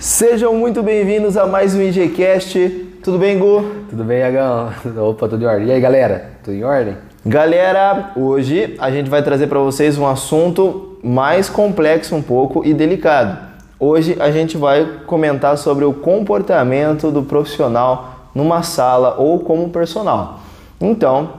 Sejam muito bem-vindos a mais um IGCast. Tudo bem, Gu? Tudo bem, Iagão? Opa, tudo em ordem. E aí, galera? Tudo em ordem? Galera, hoje a gente vai trazer para vocês um assunto mais complexo um pouco e delicado. Hoje a gente vai comentar sobre o comportamento do profissional numa sala ou como personal. Então,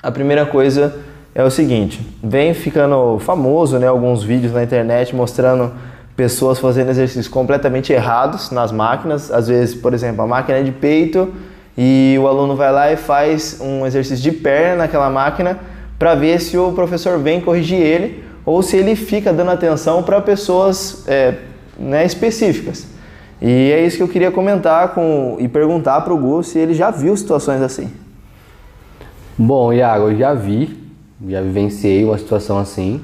a primeira coisa é o seguinte, vem ficando famoso, né, alguns vídeos na internet mostrando pessoas fazendo exercícios completamente errados nas máquinas. Às vezes, por exemplo, a máquina é de peito e o aluno vai lá e faz um exercício de perna naquela máquina para ver se o professor vem corrigir ele ou se ele fica dando atenção para pessoas é, né, específicas. E é isso que eu queria comentar com, e perguntar para o Gu se ele já viu situações assim. Bom, Iago, eu já vi, já vivenciei uma situação assim.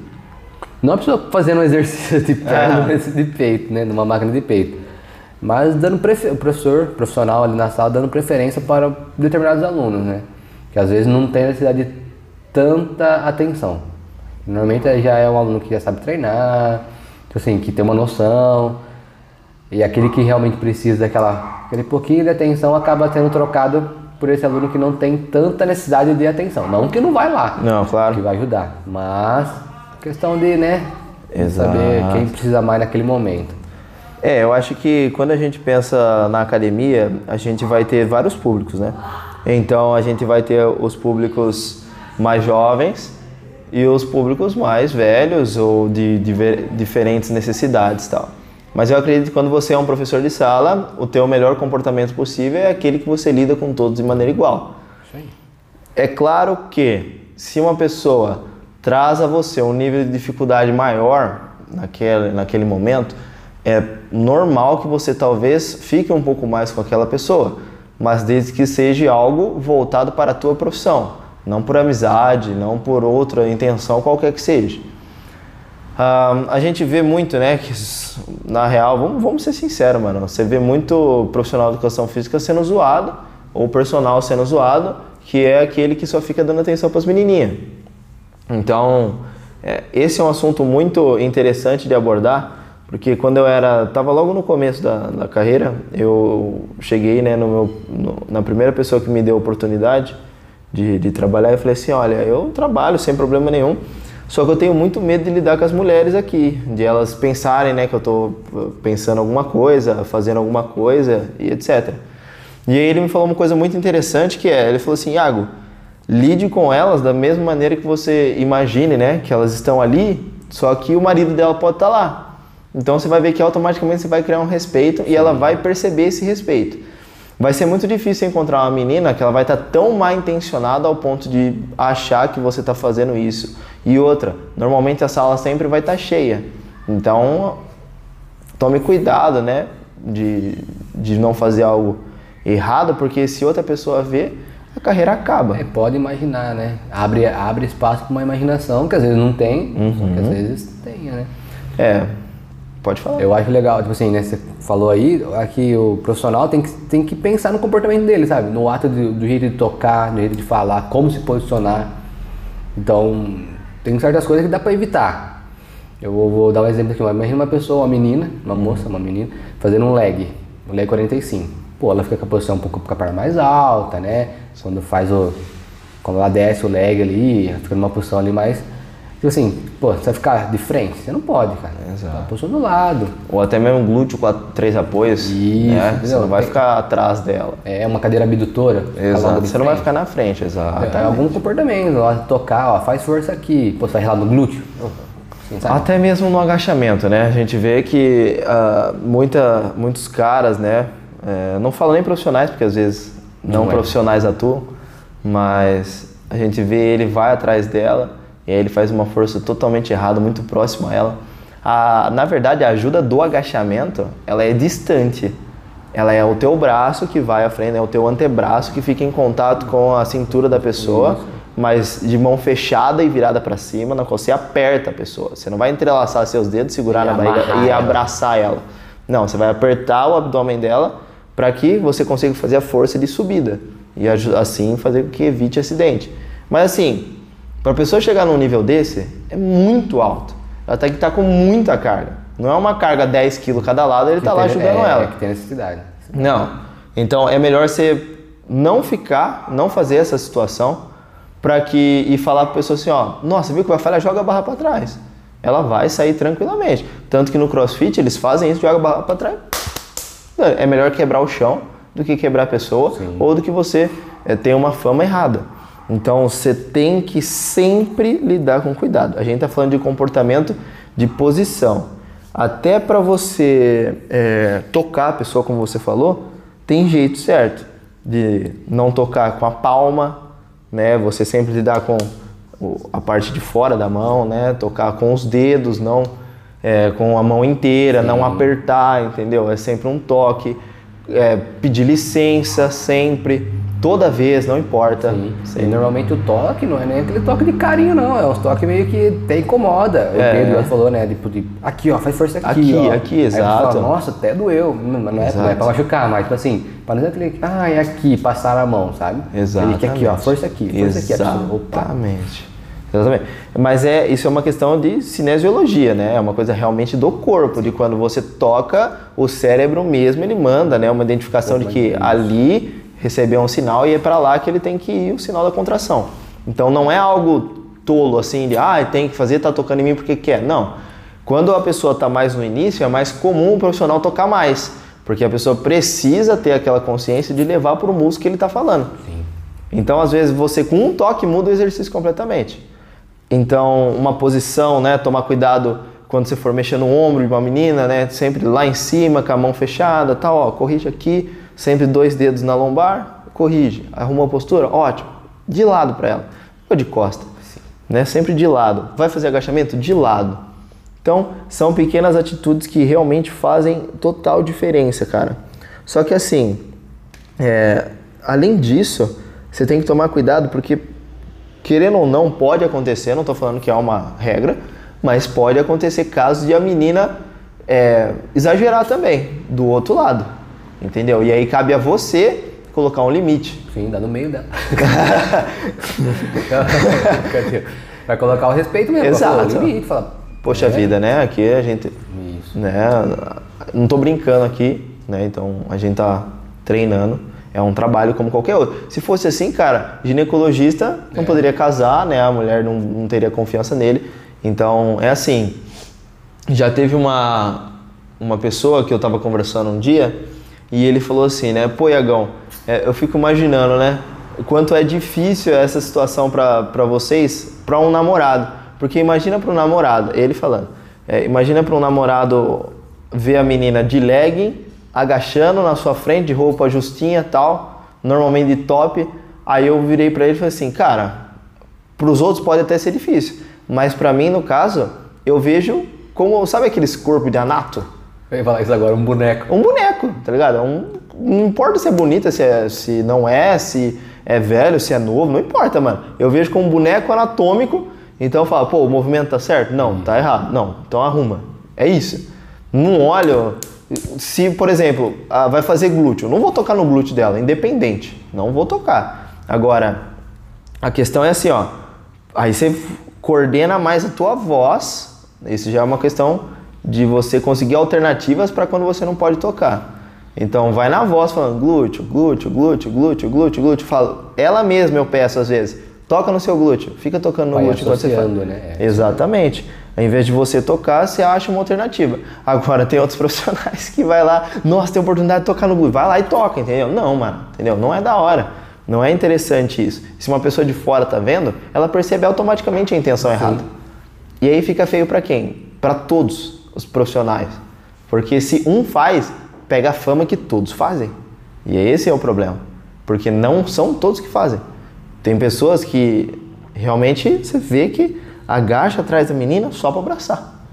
Não a pessoa fazendo um exercício de perna, é. de peito, né? Numa máquina de peito. Mas dando prefer... o professor, profissional ali na sala, dando preferência para determinados alunos, né? Que às vezes não tem necessidade de tanta atenção. Normalmente já é um aluno que já sabe treinar, assim, que tem uma noção. E aquele que realmente precisa daquela aquele pouquinho de atenção acaba sendo trocado por esse aluno que não tem tanta necessidade de atenção. Não que não vai lá. Não, claro. Que vai ajudar. Mas Questão de, né? Exato. Saber quem precisa mais naquele momento. É, eu acho que quando a gente pensa na academia, a gente vai ter vários públicos, né? Então a gente vai ter os públicos mais jovens e os públicos mais velhos ou de, de diferentes necessidades tal. Mas eu acredito que quando você é um professor de sala, o teu melhor comportamento possível é aquele que você lida com todos de maneira igual. Sim. É claro que se uma pessoa traz a você um nível de dificuldade maior naquele, naquele momento, é normal que você talvez fique um pouco mais com aquela pessoa, mas desde que seja algo voltado para a tua profissão, não por amizade, não por outra intenção qualquer que seja. A gente vê muito, né, que na real, vamos, vamos ser sinceros, mano, você vê muito profissional de educação física sendo zoado, ou personal sendo zoado, que é aquele que só fica dando atenção para as menininhas. Então, é, esse é um assunto muito interessante de abordar, porque quando eu era, estava logo no começo da, da carreira, eu cheguei né, no meu, no, na primeira pessoa que me deu a oportunidade de, de trabalhar, eu falei assim, olha, eu trabalho sem problema nenhum, só que eu tenho muito medo de lidar com as mulheres aqui, de elas pensarem né, que eu estou pensando alguma coisa, fazendo alguma coisa e etc. E aí ele me falou uma coisa muito interessante que é, ele falou assim, Iago, lide com elas da mesma maneira que você imagine, né? Que elas estão ali, só que o marido dela pode estar lá. Então você vai ver que automaticamente você vai criar um respeito e ela vai perceber esse respeito. Vai ser muito difícil encontrar uma menina que ela vai estar tão mal intencionada ao ponto de achar que você está fazendo isso. E outra, normalmente a sala sempre vai estar cheia. Então tome cuidado, né? De, de não fazer algo errado, porque se outra pessoa vê, a carreira acaba. É, pode imaginar, né? Abre, abre espaço para uma imaginação que às vezes não tem, uhum. que às vezes tenha, né? É, pode falar. Eu acho legal, tipo assim, né? Você falou aí, aqui o profissional tem que, tem que pensar no comportamento dele, sabe? No ato de, do jeito de tocar, no jeito de falar, como se posicionar. Então, tem certas coisas que dá para evitar. Eu vou, vou, dar um exemplo aqui. Imagina uma pessoa, uma menina, uma moça, uma menina, fazendo um leg, um leg 45 pô, ela fica com a posição um pouco com a perna mais alta, né? Quando faz o. Quando ela desce o leg ali, fica numa posição ali mais. Tipo assim, pô, você vai ficar de frente? Você não pode, cara. Exato. Tá posição do lado. Ou até mesmo glúteo com três apoios. Isso, né? Você não vai ficar atrás dela. É uma cadeira abdutora. Exato. Você não vai ficar na frente, exato. É, algum comportamento, ó, tocar, ó, faz força aqui. Pô, você vai relar no glúteo. Assim, até mesmo no agachamento, né? A gente vê que uh, muita, muitos caras, né? É, não falo nem profissionais, porque às vezes não, não é. profissionais é. atuam, mas a gente vê ele vai atrás dela e aí ele faz uma força totalmente errada, muito próximo a ela. A, na verdade, a ajuda do agachamento, ela é distante. Ela é o teu braço que vai à frente, é o teu antebraço que fica em contato com a cintura da pessoa, Isso. mas de mão fechada e virada para cima, na qual você aperta a pessoa. Você não vai entrelaçar seus dedos, segurar e na barriga e abraçar ela. Não, você vai apertar o abdômen dela para que você consiga fazer a força de subida e assim fazer com que evite acidente. Mas assim, para a pessoa chegar num nível desse, é muito alto. Ela tem que estar tá com muita carga. Não é uma carga 10 quilos cada lado, ele Que tá lá ajudando é, ela. que tem necessidade. Não. Então é melhor você não ficar, não fazer essa situação para que e falar para pessoa assim, ó, nossa, viu que vai falhar, joga a barra para trás. Ela vai sair tranquilamente. Tanto que no CrossFit eles fazem isso, joga a barra para trás. É melhor quebrar o chão do que quebrar a pessoa ou do que você é, ter uma fama errada. Então você tem que sempre lidar com cuidado. A gente está falando de comportamento de posição. Até para você é, tocar a pessoa, como você falou, tem jeito certo de não tocar com a palma, né? Você sempre lidar com a parte de fora da mão, né? Tocar com os dedos, não é, com a mão inteira, não apertar, entendeu? É sempre um toque. É, pedir licença sempre, toda vez, não importa. E normalmente o toque não é nem aquele toque de carinho, não. É uns toques meio que até incomoda. O É. Pedro falou, né? Tipo, de, aqui, ó, faz força aqui. Aqui, ó. aqui, exato. Fala, Nossa, até doeu. Não, não, é, não é Exato. pra machucar, mas tipo assim, para não ser aquele. Ah, é aqui, passar a mão, sabe? Exatamente. Ele quer aqui, ó, força aqui, força aqui. A pessoa, opa. Exatamente. Exatamente. Mas é, isso é uma questão de cinesiologia, né? É uma coisa realmente do corpo, de quando você toca, o cérebro mesmo ele manda, né? Uma identificação de que ali recebeu um sinal e é para lá que ele tem que ir o sinal da contração. Então não é algo tolo assim de, ah, tem que fazer, tá tocando em mim porque quer. Não. Quando a pessoa está mais no início, é mais comum o profissional tocar mais, porque a pessoa precisa ter aquela consciência de levar para o músculo que ele está falando. Então, às vezes, você com um toque muda o exercício completamente. Então, uma posição, né? Tomar cuidado quando você for mexer no ombro de uma menina, né? Sempre lá em cima, com a mão fechada, tal, ó, corrige aqui, sempre dois dedos na lombar, corrige. Arrumou a postura? Ótimo. De lado para ela. Ou de costa. Né? Sempre de lado. Vai fazer agachamento? De lado. Então, são pequenas atitudes que realmente fazem total diferença, cara. Só que assim, é, além disso, você tem que tomar cuidado porque, querendo ou não, pode acontecer, não estou falando que é uma regra, mas pode acontecer casos de a menina é, exagerar também, do outro lado, entendeu? E aí cabe a você colocar um limite. Sim, dá no meio dela. Vai colocar o respeito mesmo. Exato. Falar limite, fala, Poxa vida, né? Aqui a gente Isso. né? Não tô brincando aqui, né? Então a gente tá treinando. É um trabalho como qualquer outro. Se fosse assim, cara, ginecologista não poderia casar, né? A mulher não, não teria confiança nele. Então é assim. Já teve uma, uma pessoa que eu tava conversando um dia e ele falou assim, né? Pô, Iagão, é, eu fico imaginando, né? Quanto é difícil essa situação pra vocês, pra um namorado. Porque imagina para um namorado, ele falando, é, imagina para um namorado ver a menina de legging, agachando na sua frente, de roupa justinha tal, normalmente de top. Aí eu virei para ele e falei assim, cara, para os outros pode até ser difícil, mas para mim, no caso, eu vejo como, sabe aqueles corpos de anato? Eu ia falar isso agora, um boneco. Um boneco, tá ligado? Um, não importa se é bonita, se, é, se não é, se é velho, se é novo, não importa, mano. Eu vejo como um boneco anatômico, então eu falo, pô, o movimento tá certo? Não, tá errado. Não, então arruma. É isso. Não olho. Se, por exemplo, ah, vai fazer glúteo, não vou tocar no glúteo dela, independente. Não vou tocar. Agora, a questão é assim, ó. Aí você coordena mais a tua voz. Isso já é uma questão de você conseguir alternativas para quando você não pode tocar. Então vai na voz falando glúteo, glúteo, glúteo, glúteo, glúteo, glúteo. Falo, ela mesma eu peço às vezes. Toca no seu glúteo, fica tocando no Vai glúteo você faz. né? É. Exatamente. Ao invés de você tocar, você acha uma alternativa. Agora tem outros profissionais que vai lá, nossa, tem oportunidade de tocar no glúteo, vai lá e toca, entendeu? Não, mano, entendeu? Não é da hora. Não é interessante isso. Se uma pessoa de fora tá vendo, ela percebe automaticamente a intenção errada. E aí fica feio para quem? Para todos os profissionais. Porque se um faz, pega a fama que todos fazem. E esse é o problema. Porque não são todos que fazem. Tem pessoas que realmente você vê que agacha atrás da menina só para abraçar.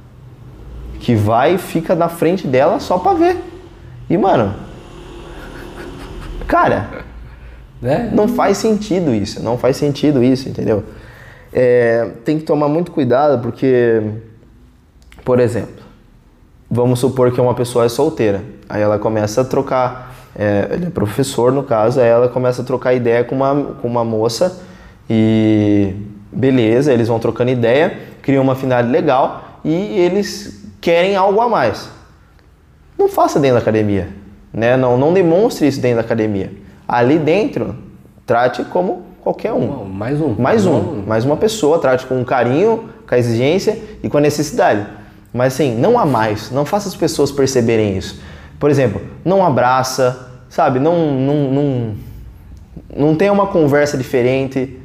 Que vai e fica na frente dela só para ver. E mano, cara, Né? não faz sentido isso, não faz sentido isso, entendeu? É, tem que tomar muito cuidado porque, por exemplo, vamos supor que uma pessoa é solteira, aí ela começa a trocar, é, ele é professor no caso, aí ela começa a trocar ideia com uma, com uma moça e beleza, eles vão trocando ideia, criam uma afinidade legal e eles querem algo a mais. Não faça dentro da academia, né? Não, não demonstre isso dentro da academia. Ali dentro, trate como qualquer um. Mais um. Mais um, mais uma pessoa, trate com carinho, com a exigência e com a necessidade. Mas assim, não há mais, não faça as pessoas perceberem isso. Por exemplo, não abraça, sabe? Não, não, não, não tenha uma conversa diferente.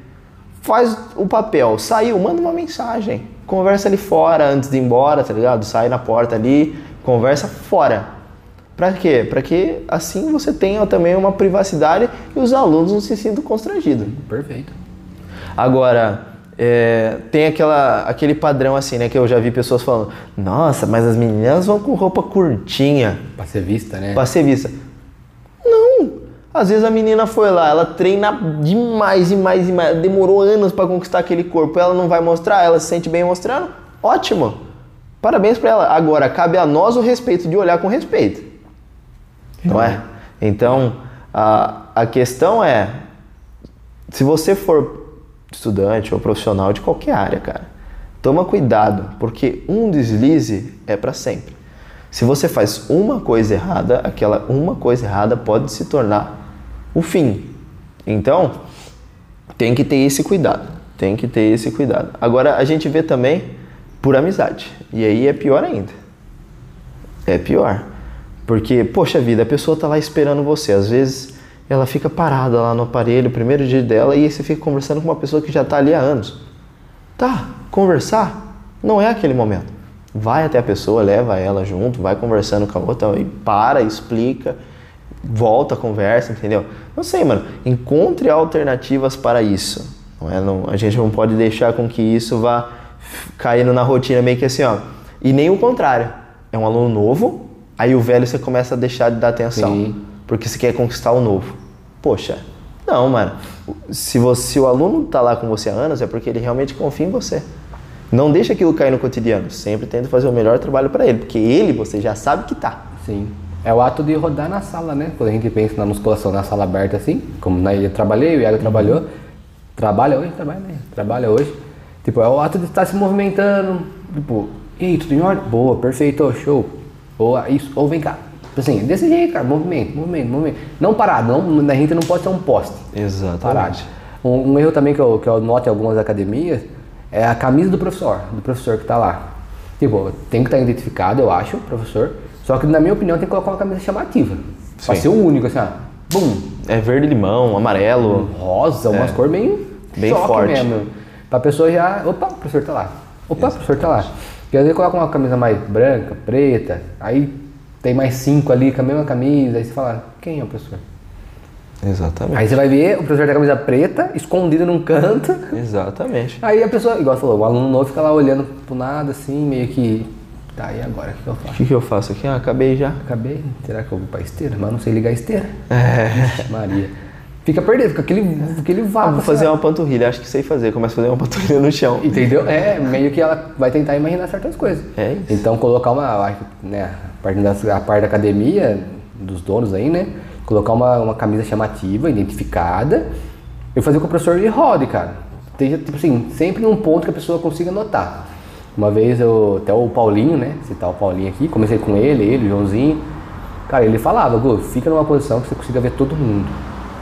Faz o papel, saiu, manda uma mensagem. Conversa ali fora antes de ir embora, tá ligado? Sai na porta ali, conversa fora. Para quê? Para que assim você tenha também uma privacidade e os alunos não se sintam constrangidos. Perfeito. Agora, é, tem aquela, aquele padrão assim, né? Que eu já vi pessoas falando: Nossa, mas as meninas vão com roupa curtinha. Pra ser vista, né? Pra ser vista. Não! Às vezes a menina foi lá, ela treina demais, demais, demais. Demorou anos para conquistar aquele corpo. Ela não vai mostrar, ela se sente bem mostrando. Ótimo! Parabéns para ela. Agora, cabe a nós o respeito de olhar com respeito. Não é? Então, a, a questão é: se você for estudante ou profissional de qualquer área, cara, toma cuidado, porque um deslize é para sempre. Se você faz uma coisa errada, aquela uma coisa errada pode se tornar o fim. Então, tem que ter esse cuidado. Tem que ter esse cuidado. Agora, a gente vê também por amizade. E aí é pior ainda. É pior. Porque, poxa vida, a pessoa tá lá esperando você. Às vezes ela fica parada lá no aparelho, primeiro dia dela, e você fica conversando com uma pessoa que já tá ali há anos. Tá, conversar não é aquele momento. Vai até a pessoa, leva ela junto, vai conversando com a outra, e para, explica, volta, conversa, entendeu? Não sei, mano. Encontre alternativas para isso. Não é? Não, a gente não pode deixar com que isso vá caindo na rotina meio que assim, ó. E nem o contrário. É um aluno novo, aí o velho você começa a deixar de dar atenção. Sim. Porque você quer conquistar o novo. Poxa, não, mano. Se, você, se o aluno tá lá com você há anos, é porque ele realmente confia em você. Não deixa aquilo cair no cotidiano. Sempre tenta fazer o melhor trabalho para ele, porque ele você já sabe que tá. Sim. É o ato de rodar na sala, né? Quando a gente pensa na musculação na sala aberta assim, como na, eu trabalhei, o Iago trabalhou. Trabalha hoje? Trabalha, né? Trabalha hoje. Tipo, é o ato de estar se movimentando. Tipo, e aí, tudo em ordem? Boa, perfeito, show. Ou isso, ou vem cá. Tipo Assim, desse jeito, cara, movimento, movimento, movimento. Não parado, não, a gente não pode ser um poste. Exatamente. Parado. Um, um erro também que eu, que eu noto em algumas academias é a camisa do professor, do professor que está lá. Tipo, tem que estar identificado, eu acho, professor. Só que, na minha opinião, tem que colocar uma camisa chamativa. Pra Sim. ser o único, assim, ó. Bum! É verde limão, amarelo. Rosa, umas cores bem, Bem forte. mesmo. Pra pessoa já. Opa, o professor tá lá. Opa, o professor tá lá. Porque às vezes coloca uma camisa mais branca, preta, aí tem mais cinco ali com a mesma camisa, aí você fala, quem é o professor? Exatamente. Aí você vai ver o professor tem a camisa preta, escondido num canto. Exatamente. Aí a pessoa, igual você falou, o aluno novo fica lá olhando pro nada, assim, meio que. Tá, e agora? O que, que eu O faço? que, que eu faço aqui? Ah, acabei já. Acabei. Será que eu vou pra esteira? Mas não sei ligar a esteira. É. Vixe, Maria. Fica perdido, fica aquele, aquele Ah, vácuo. vou assim, fazer uma panturrilha, acho que sei fazer. Começa a fazer uma panturrilha no chão. Entendeu? É, meio que ela vai tentar imaginar certas coisas. É isso. Então colocar uma, né, parte da, a parte da academia, dos donos aí, né? Colocar uma, uma camisa chamativa, identificada, e fazer com o professor ele rode, cara. Esteja, tipo assim, sempre num ponto que a pessoa consiga notar. Uma vez eu, até o Paulinho, né? Citar o Paulinho aqui, comecei com ele, ele, o Joãozinho. Cara, ele falava, Gu, fica numa posição que você consiga ver todo mundo.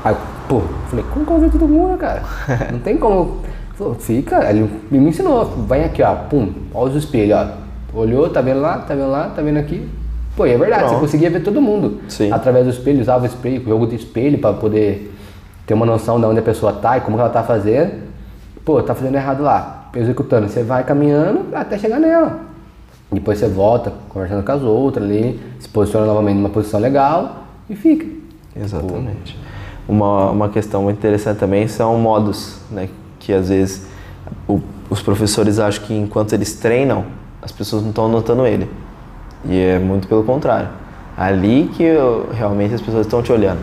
Aí, pô, falei, como que eu ver todo mundo, cara? Não tem como. Falou, fica, ele me ensinou, vem aqui, ó, pum, olha os espelhos, ó. Olhou, tá vendo lá, tá vendo lá, tá vendo aqui. Pô, é verdade, você conseguia ver todo mundo. Sim. Através do espelho, usava o espelho, o jogo de espelho pra poder ter uma noção de onde a pessoa tá e como ela tá fazendo. Pô, tá fazendo errado lá, executando. Você vai caminhando até chegar nela. Depois você volta, conversando com as outras ali, se posiciona novamente numa posição legal e fica. Exatamente. Uma, uma questão muito interessante também são modos, né? Que às vezes o- os professores acham que enquanto eles treinam, as pessoas não estão notando ele. E é muito pelo contrário. Ali que eu- realmente as pessoas estão te olhando.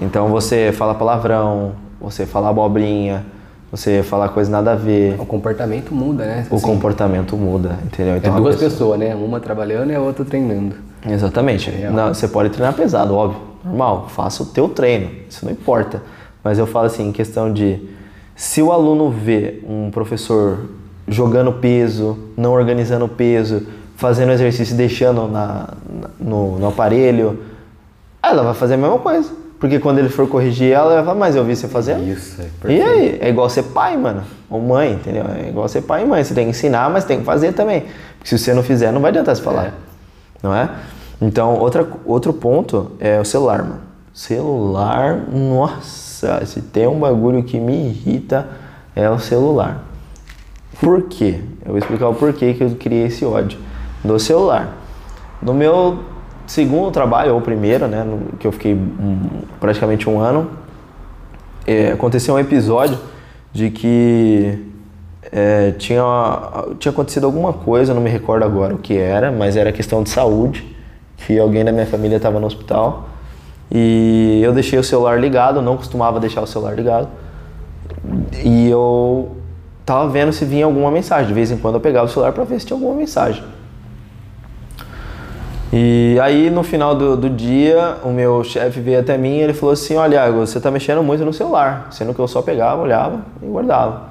Então você fala palavrão, você fala abobrinha, você fala coisa nada a ver, O comportamento muda, né? o Assim, comportamento muda, entendeu? é Então a duas pessoa- pessoas, né? Uma trabalhando e a outra treinando. Exatamente. Real. Não, você pode treinar pesado, óbvio. Normal, faça o teu treino. Isso não importa. Mas eu falo assim, em questão de se o aluno vê um professor jogando peso, não organizando peso, fazendo exercício e deixando na, na- no, no aparelho, ela vai fazer a mesma coisa. Porque quando ele for corrigir ela, ela vai falar, mas eu vi você fazendo. Isso, é E perfeito. aí? É igual ser pai, mano. Ou mãe, entendeu? É igual ser pai e mãe. Você tem que ensinar, mas tem que fazer também. Porque se você não fizer, não vai adiantar você falar. É. Não é? Então, outra, outro ponto é o celular, mano. Celular, nossa, se tem um bagulho que me irrita, é o celular. Por quê? Eu vou explicar o porquê que eu criei esse ódio do celular. No meu segundo trabalho, ou primeiro, né, no- que eu fiquei praticamente um ano, é, aconteceu um episódio de que é, tinha, tinha acontecido alguma coisa, não me recordo agora o que era, mas era questão de saúde, que alguém da minha família estava no hospital e eu deixei o celular ligado, não costumava deixar o celular ligado, e eu tava vendo se vinha alguma mensagem. De vez em quando eu pegava o celular para ver se tinha alguma mensagem. E aí no final do, do dia, o meu chefe veio até mim e ele falou assim, olha, Iago, você tá mexendo muito no celular, sendo que eu só pegava, olhava e guardava.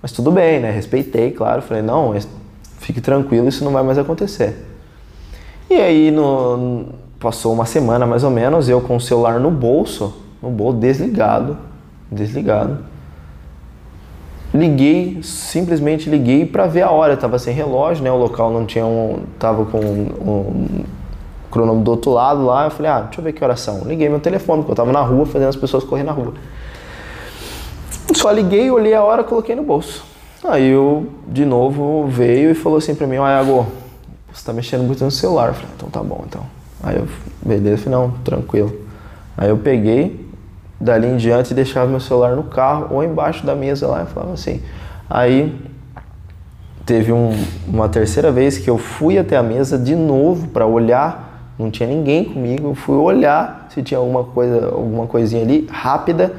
Mas tudo bem, né? Respeitei, claro. Falei, não, fique tranquilo, isso não vai mais acontecer. E aí no, passou uma semana mais ou menos, eu com o celular no bolso, no bolso desligado, desligado. Liguei, simplesmente liguei para ver a hora. Tava sem relógio, né? O local não tinha um, tava com um, um cronômetro do outro lado lá. Eu falei, ah, deixa eu ver que horas são. Liguei meu telefone, porque eu tava na rua fazendo as pessoas correr na rua. Só liguei, olhei a hora, coloquei no bolso. Aí eu, de novo, veio e falou assim pra mim, ó, Iago, você tá mexendo muito no celular. Eu falei, então tá bom, então. Aí eu, beleza, falei, não, tranquilo. Aí eu peguei, dali em diante, deixava meu celular no carro ou embaixo da mesa lá e falava assim. Aí teve um- uma terceira vez que eu fui até a mesa de novo para olhar, não tinha ninguém comigo, eu fui olhar se tinha alguma coisa, alguma coisinha ali rápida,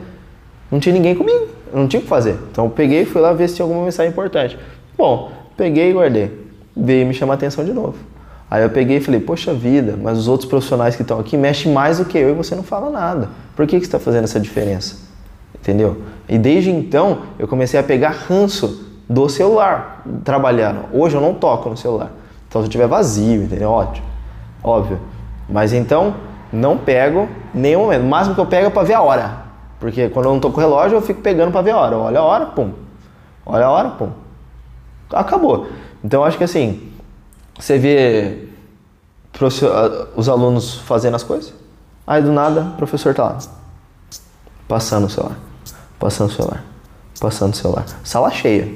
não tinha ninguém comigo, eu não tinha o que fazer. Então eu peguei e fui lá ver se tinha alguma mensagem importante. Bom, peguei e guardei. Veio me chamar a atenção de novo. Aí eu peguei e falei, poxa vida, mas os outros profissionais que estão aqui mexem mais do que eu e você não fala nada. Por que, que você está fazendo essa diferença? Entendeu? E desde então eu comecei a pegar ranço do celular trabalhando. Hoje eu não toco no celular. Então se eu tiver vazio, entendeu? Ótimo. Óbvio. Mas então não pego nenhum momento. O máximo que eu pego é para ver a hora. Porque quando eu não tô com o relógio, eu fico pegando para ver a hora. Olha a hora, pum. Olha a hora, pum. Acabou. Então acho que assim, você vê ah, os alunos fazendo as coisas, aí do nada o professor tá lá, passando o celular, passando o celular, passando o celular. Sala cheia,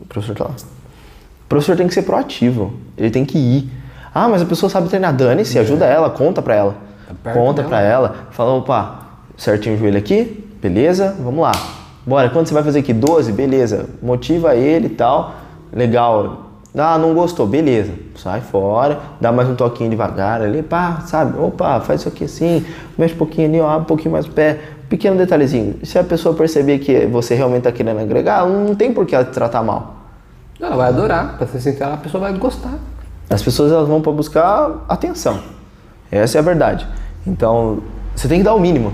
o professor tá lá. O professor tem que ser proativo, ele tem que ir. Ah, mas a pessoa sabe treinar, dane-se, ajuda ela, conta pra ela. perto Conta dela. pra ela, fala, opa, certinho o joelho aqui, beleza, vamos lá. Bora, quanto você vai fazer aqui? 12? Beleza. Motiva ele e tal. Legal. Ah, não gostou, beleza. Sai fora, dá mais um toquinho devagar ali, pá, sabe? Opa, faz isso aqui assim, mexe um pouquinho ali, ó, abre um pouquinho mais o pé. Pequeno detalhezinho. Se a pessoa perceber que você realmente tá querendo agregar, não tem por que ela te tratar mal. Ela vai adorar, pra ser sincero, a pessoa vai gostar. As pessoas elas vão para buscar atenção. Essa é a verdade. Então, você tem que dar o mínimo.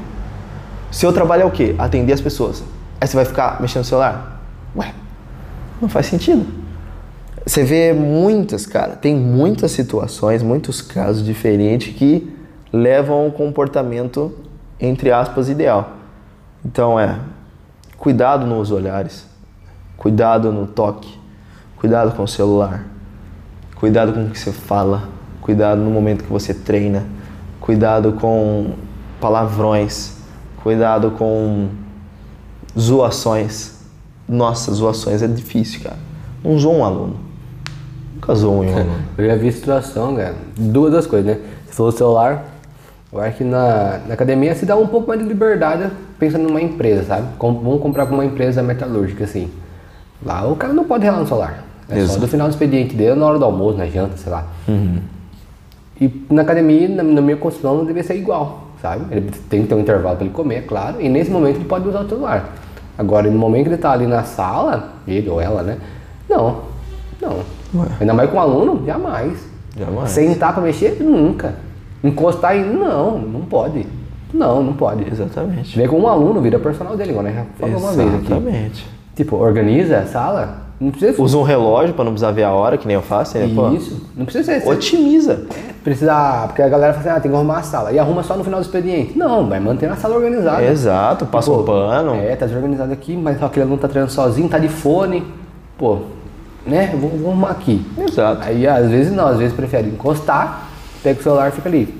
Seu trabalho é o quê? Atender as pessoas. Aí você vai ficar mexendo no celular? Ué, não faz sentido. Você vê muitas, cara, tem muitas situações, muitos casos diferentes que levam a um comportamento, entre aspas, ideal. Então é cuidado nos olhares, cuidado no toque, cuidado com o celular, cuidado com o que você fala, cuidado no momento que você treina, cuidado com palavrões, cuidado com zoações. Nossa, zoações é difícil, cara. Não zoa um aluno. Nunca zoa um aluno. Eu já vi situação, cara. Duas das coisas, né? Você falou celular. Eu acho que na, na academia se dá um pouco mais de liberdade pensando numa empresa, sabe? Com- vamos comprar com uma empresa metalúrgica, assim. Lá o cara não pode relar no celular. É só Exato. do final do expediente dele, na hora do almoço, na janta, sei lá. E na academia, na, na minha concepção, não deveria ser igual, sabe? Ele tem que ter um intervalo para ele comer, é claro. E nesse momento ele pode usar o celular. Agora, no momento que ele tá ali na sala, ele ou ela, né? Não, não. Ainda mais com um aluno, jamais. Jamais. Sentar para mexer, nunca. Encostar em. Não, não pode. Não, não pode. Exatamente. Vê com um aluno, vira personal dele, igual né? Já falou uma vez aqui. Exatamente. Tipo, organiza a sala, Não precisa Usa um relógio pra não precisar ver a hora, que nem eu faço. né? Pô, Isso. Não precisa ser. Otimiza. Precisa. Porque a galera fala assim, ah, tem que arrumar a sala. E arruma só no final do expediente. Não, vai manter a sala organizada. Exato, passa Pô, um pano. É, tá desorganizado aqui, mas só que ele não tá treinando sozinho, tá de fone. Pô, né? Vou, vou arrumar aqui. Exato. Aí às vezes não, às vezes prefere encostar, pega o celular e fica ali.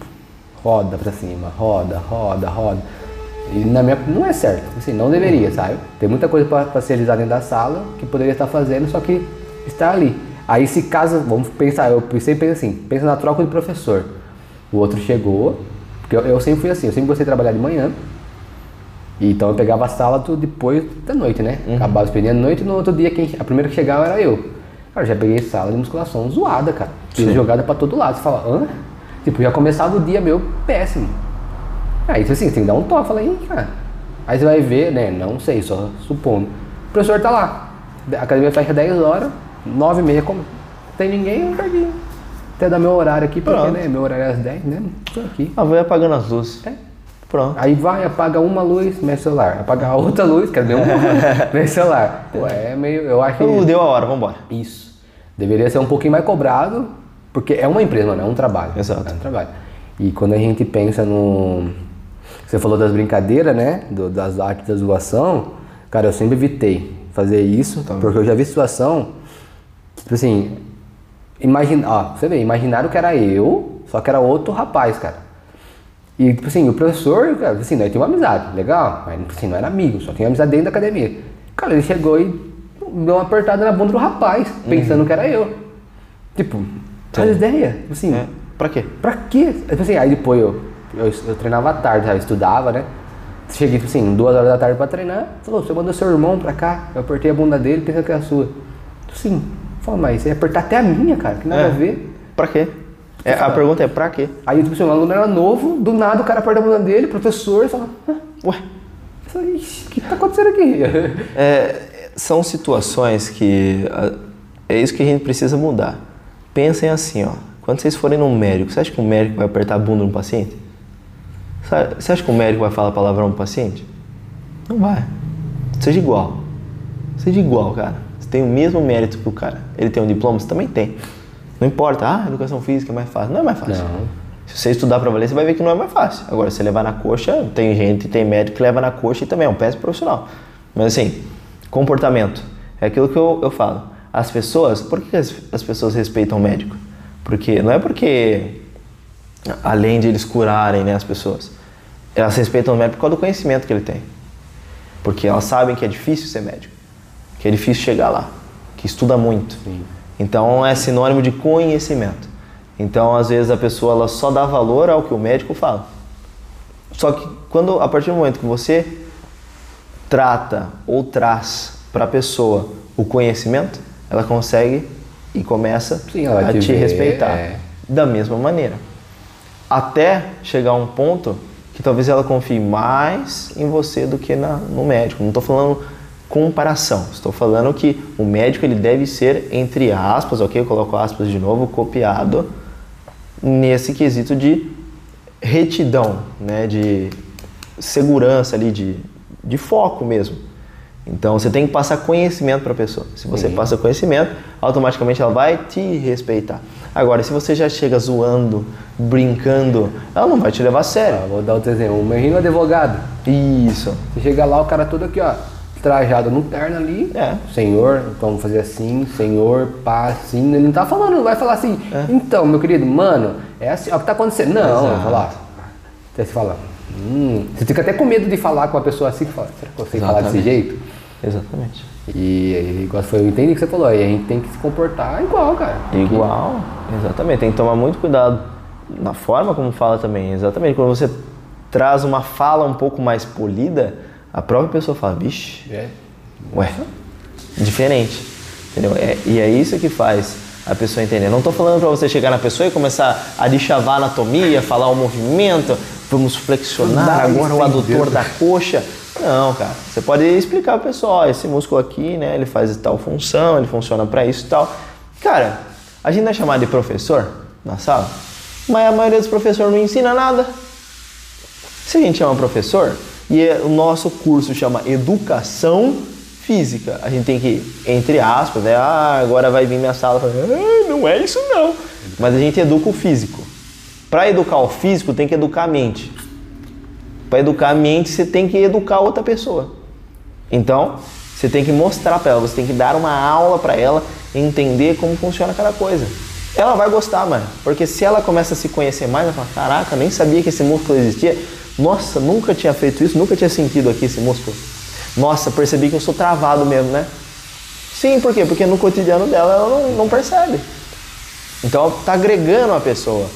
Roda pra cima, roda, roda, roda. E na minha. Não é certo. Assim, não deveria, sabe? Tem muita coisa pra, pra ser realizada dentro da sala que poderia estar fazendo, só que está ali. Aí se caso, vamos pensar, eu sempre penso assim, pensa na troca de professor. O outro chegou, porque eu, eu sempre fui assim, eu sempre gostei de trabalhar de manhã. Então eu pegava a sala tudo depois da noite, né? Acabava o expediente à noite e no outro dia quem, a primeira que chegava era eu. Cara, eu já peguei sala de musculação zoada, cara. Fiz jogada pra todo lado. Você fala, hã? Tipo, já começava o dia meu péssimo. Aí assim, você tem que dar um toque, fala, aí, cara. Aí você vai ver, né? Não sei, só supondo. O professor tá lá. A academia fecha 10 horas, 9 e meia, como? Tem ninguém, eu perdi. Até dar meu horário aqui, porque Pronto. né, meu horário é às 10, né? Tô aqui. Ah, vai apagando as luzes. É. Pronto. Aí vai, apaga uma luz, o celular. Apaga a outra luz, cadê uma? mexe o celular. Pô, é meio. Eu acho que. Uh, deu a hora, vambora. Isso. Deveria ser um pouquinho mais cobrado, porque é uma empresa, mano, é um trabalho. Exato. É um trabalho. E quando a gente pensa no. Você falou das brincadeiras, né? Do- das artes da zoação. Cara, eu sempre evitei fazer isso, porque eu já vi situação. Tipo assim. Imagina, ó, você vê, imaginaram que era eu, só que era outro rapaz, cara. E, tipo assim, o professor, cara, assim, nós tínhamos uma amizade, legal, mas assim, não era amigo, só tinha amizade dentro da academia. Cara, ele chegou e deu uma apertada na bunda do rapaz, pensando que era eu. Tipo, faz ideia, tipo assim, É. Pra quê? pra quê? Tipo assim, aí depois eu, eu, eu treinava à tarde, eu estudava, né? Cheguei, tipo assim, duas horas da tarde pra treinar, falou, você mandou seu irmão pra cá, eu apertei a bunda dele pensando que era a sua. Tipo assim, falou, mas você ia apertar até a minha, cara, que nada É. a ver. Pra quê? É, a pergunta é pra quê? Aí, tipo assim, o aluno era novo, do nada o cara aperta a bunda dele, professor, fala, ah, Ué. Falei, "Ixi, o que tá acontecendo aqui? É, são situações que ah, é isso que a gente precisa mudar. Pensem assim, ó. Quando vocês forem num médico, você acha que o médico vai apertar a bunda no paciente? Sabe- Você acha que o médico vai falar palavrão no paciente? Não vai. Seja igual. Seja igual, cara. Você tem o mesmo mérito que o cara. Ele tem um diploma, você também tem. Não importa, ah, educação física é mais fácil. Não é mais fácil. Não. Se você estudar pra valer, você vai ver que não é mais fácil. Agora, se você levar na coxa, tem gente, tem médico que leva na coxa e também é um péssimo profissional. Mas assim, comportamento. É aquilo que eu, eu falo. As pessoas, por que as, as pessoas respeitam o médico? Porque não é porque além de eles curarem né, as pessoas, elas respeitam o médico por causa do conhecimento que ele tem. Porque elas sabem que é difícil ser médico, que é difícil chegar lá, que estuda muito. Então é sinônimo de conhecimento. Então às vezes a pessoa ela só dá valor ao que o médico fala. Só que quando a partir do momento que você trata ou traz para a pessoa o conhecimento, ela consegue e começa Sim, a te te vê, respeitar é. da mesma maneira. Até chegar a um ponto que talvez ela confie mais em você do que na, no médico. Não estou falando comparação, estou falando que o médico ele deve ser, entre aspas, ok? Eu coloco aspas de novo, copiado nesse quesito de retidão, né? de segurança ali, de, de foco mesmo. Então você tem que passar conhecimento para a pessoa. Se você passa conhecimento, automaticamente ela vai te respeitar. Agora, se você já chega zoando, brincando, ela não vai te levar a sério. Ah, vou dar outro exemplo. O Merrinho é advogado. Isso. Você chega lá, o cara todo aqui, ó, trajado no terno ali. É. Senhor, vamos fazer assim, senhor, pá, assim. Ele não tá falando, não vai falar assim. É. Então, meu querido, mano, é assim, ó, o que tá acontecendo? Não, vai falar. Você fala, hum. Você fica até com medo de falar com uma pessoa assim, que fala, será que eu sei falar desse jeito? Exatamente. E, igual foi, eu entendi o que você falou, aí a gente tem que se comportar igual, cara. Tem que- Igual, exatamente. Tem que tomar muito cuidado na forma como fala também. Exatamente. Quando você traz uma fala um pouco mais polida, a própria pessoa fala, vixe, É. Ué, diferente. Entendeu? É, e é isso que faz a pessoa entender. Não estou falando para você chegar na pessoa e começar a deschavar a anatomia, falar o movimento, vamos flexionar e agora o adutor da coxa. Não, cara. Você pode explicar pro pessoal, esse músculo aqui, né, ele faz tal função, ele funciona para isso e tal. Cara, a gente não é chamado de professor na sala, mas a maioria dos professores não ensina nada. Se a gente chama professor e é- o nosso curso chama Educação física. A gente tem que, entre aspas, né? Ah, agora vai vir minha sala falando, ah, não é isso não. Mas a gente educa o físico. Para educar o físico, tem que educar a mente. Para educar a mente, você tem que educar outra pessoa. Então, você tem que mostrar para ela, você tem que dar uma aula para ela entender como funciona cada coisa. Ela vai gostar, mano, porque se ela começa a se conhecer mais, ela fala: Caraca, nem sabia que esse músculo existia. Nossa, nunca tinha feito isso, nunca tinha sentido aqui esse músculo. Nossa, percebi que eu sou travado mesmo, né? Sim, por quê? Porque no cotidiano dela ela não, não percebe. Então tá agregando a pessoa.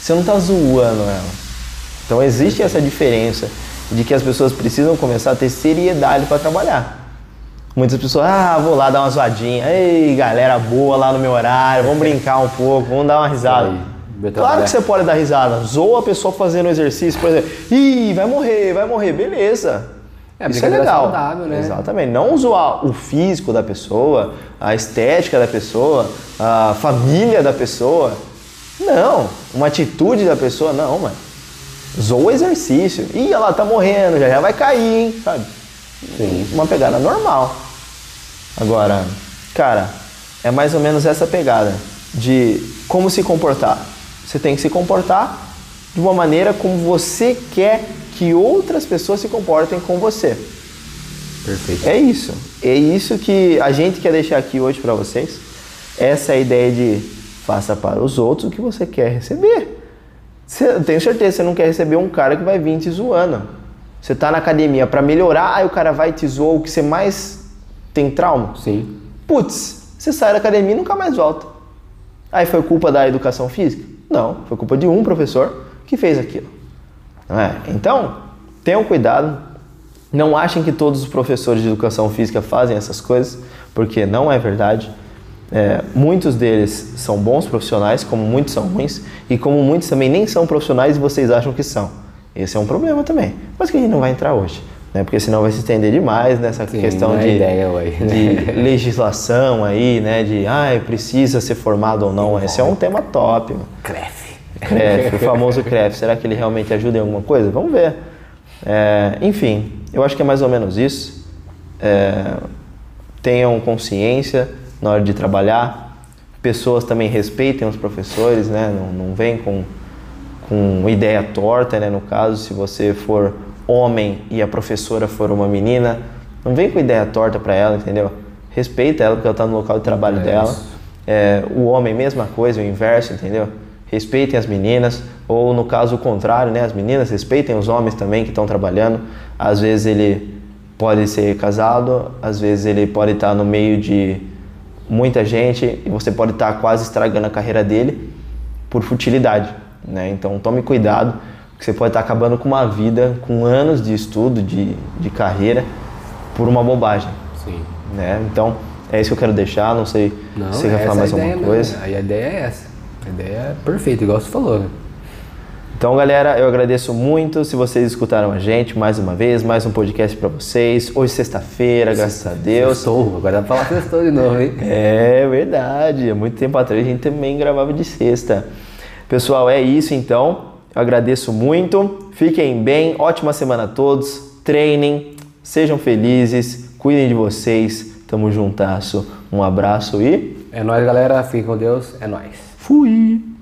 Você não tá zoando ela. Então existe essa diferença de que as pessoas precisam começar a ter seriedade para trabalhar. Muitas pessoas, ah, vou lá dar uma zoadinha. Ei, galera boa lá no meu horário, vamos brincar um pouco, vamos dar uma risada. Claro que você pode dar risada. Zoa a pessoa fazendo exercício, por exemplo. Ih, vai morrer, vai morrer, beleza. É, Isso é legal. saudável, né? Exatamente. Não zoar o físico da pessoa, a estética da pessoa, a família da pessoa. Não. Uma atitude da pessoa, não, mano. Zoa o exercício. Ih, ela tá morrendo, já, já vai cair, hein, sabe? Sim. Uma pegada normal. Agora, cara, é mais ou menos essa pegada de como se comportar. Você tem que se comportar de uma maneira como você quer que outras pessoas se comportem com você. Perfeito. É isso. É isso que a gente quer deixar aqui hoje para vocês. Essa é a ideia de faça para os outros o que você quer receber. Você, eu tenho certeza que você não quer receber um cara que vai vir te zoando. Você tá na academia para melhorar, aí o cara vai te zoar o que você mais tem trauma. Sim. Putz, você sai da academia e nunca mais volta. Aí foi culpa da educação física? Não, foi culpa de um professor que fez aquilo. É? Então, tenham cuidado. Não achem que todos os professores de educação física fazem essas coisas, porque não é verdade. É, muitos deles são bons profissionais, como muitos são ruins, e como muitos também nem são profissionais e vocês acham que são. Esse é um problema também, mas que a gente não vai entrar hoje, né? porque senão vai se estender demais nessa Sim, questão é de, ué. de legislação aí, né? De ah, precisa ser formado ou não. Esse é um tema top. Cresce. CREF, o famoso CREF. Será que ele realmente ajuda em alguma coisa? Vamos ver. É, enfim, eu acho que é mais ou menos isso. É, tenham consciência na hora de trabalhar. Pessoas também respeitem os professores, né? Não, não vem com, com ideia torta, né? No caso, se você for homem e a professora for uma menina, não vem com ideia torta para ela, entendeu? Respeita ela porque ela está no local de trabalho É dela. É, o homem, mesma coisa, o inverso, entendeu? Respeitem as meninas, ou no caso o contrário, né? As meninas respeitem os homens também que estão trabalhando. Às vezes ele pode ser casado, às vezes ele pode estar no meio de muita gente e você pode estar quase estragando a carreira dele por futilidade, né? Então tome cuidado, porque você pode estar acabando com uma vida, com anos de estudo, de, de carreira, por uma bobagem, Sim. né? Então é isso que eu quero deixar, não sei Não, se você quer falar mais é ideia alguma coisa. Aí a ideia é essa. A ideia é perfeita, igual você falou. Né? Então, galera, eu agradeço muito se vocês escutaram a gente mais uma vez, mais um podcast pra vocês. Hoje, sexta-feira, graças a Deus. Sextou, agora dá pra falar sextou de novo, hein? É verdade, há muito tempo atrás a gente também gravava de sexta. Pessoal, é isso então. Eu agradeço muito. Fiquem bem, ótima semana a todos. Treinem, sejam felizes, cuidem de vocês. Tamo juntasso. Um abraço e É nóis, galera. Fiquem com Deus. É nóis. fui!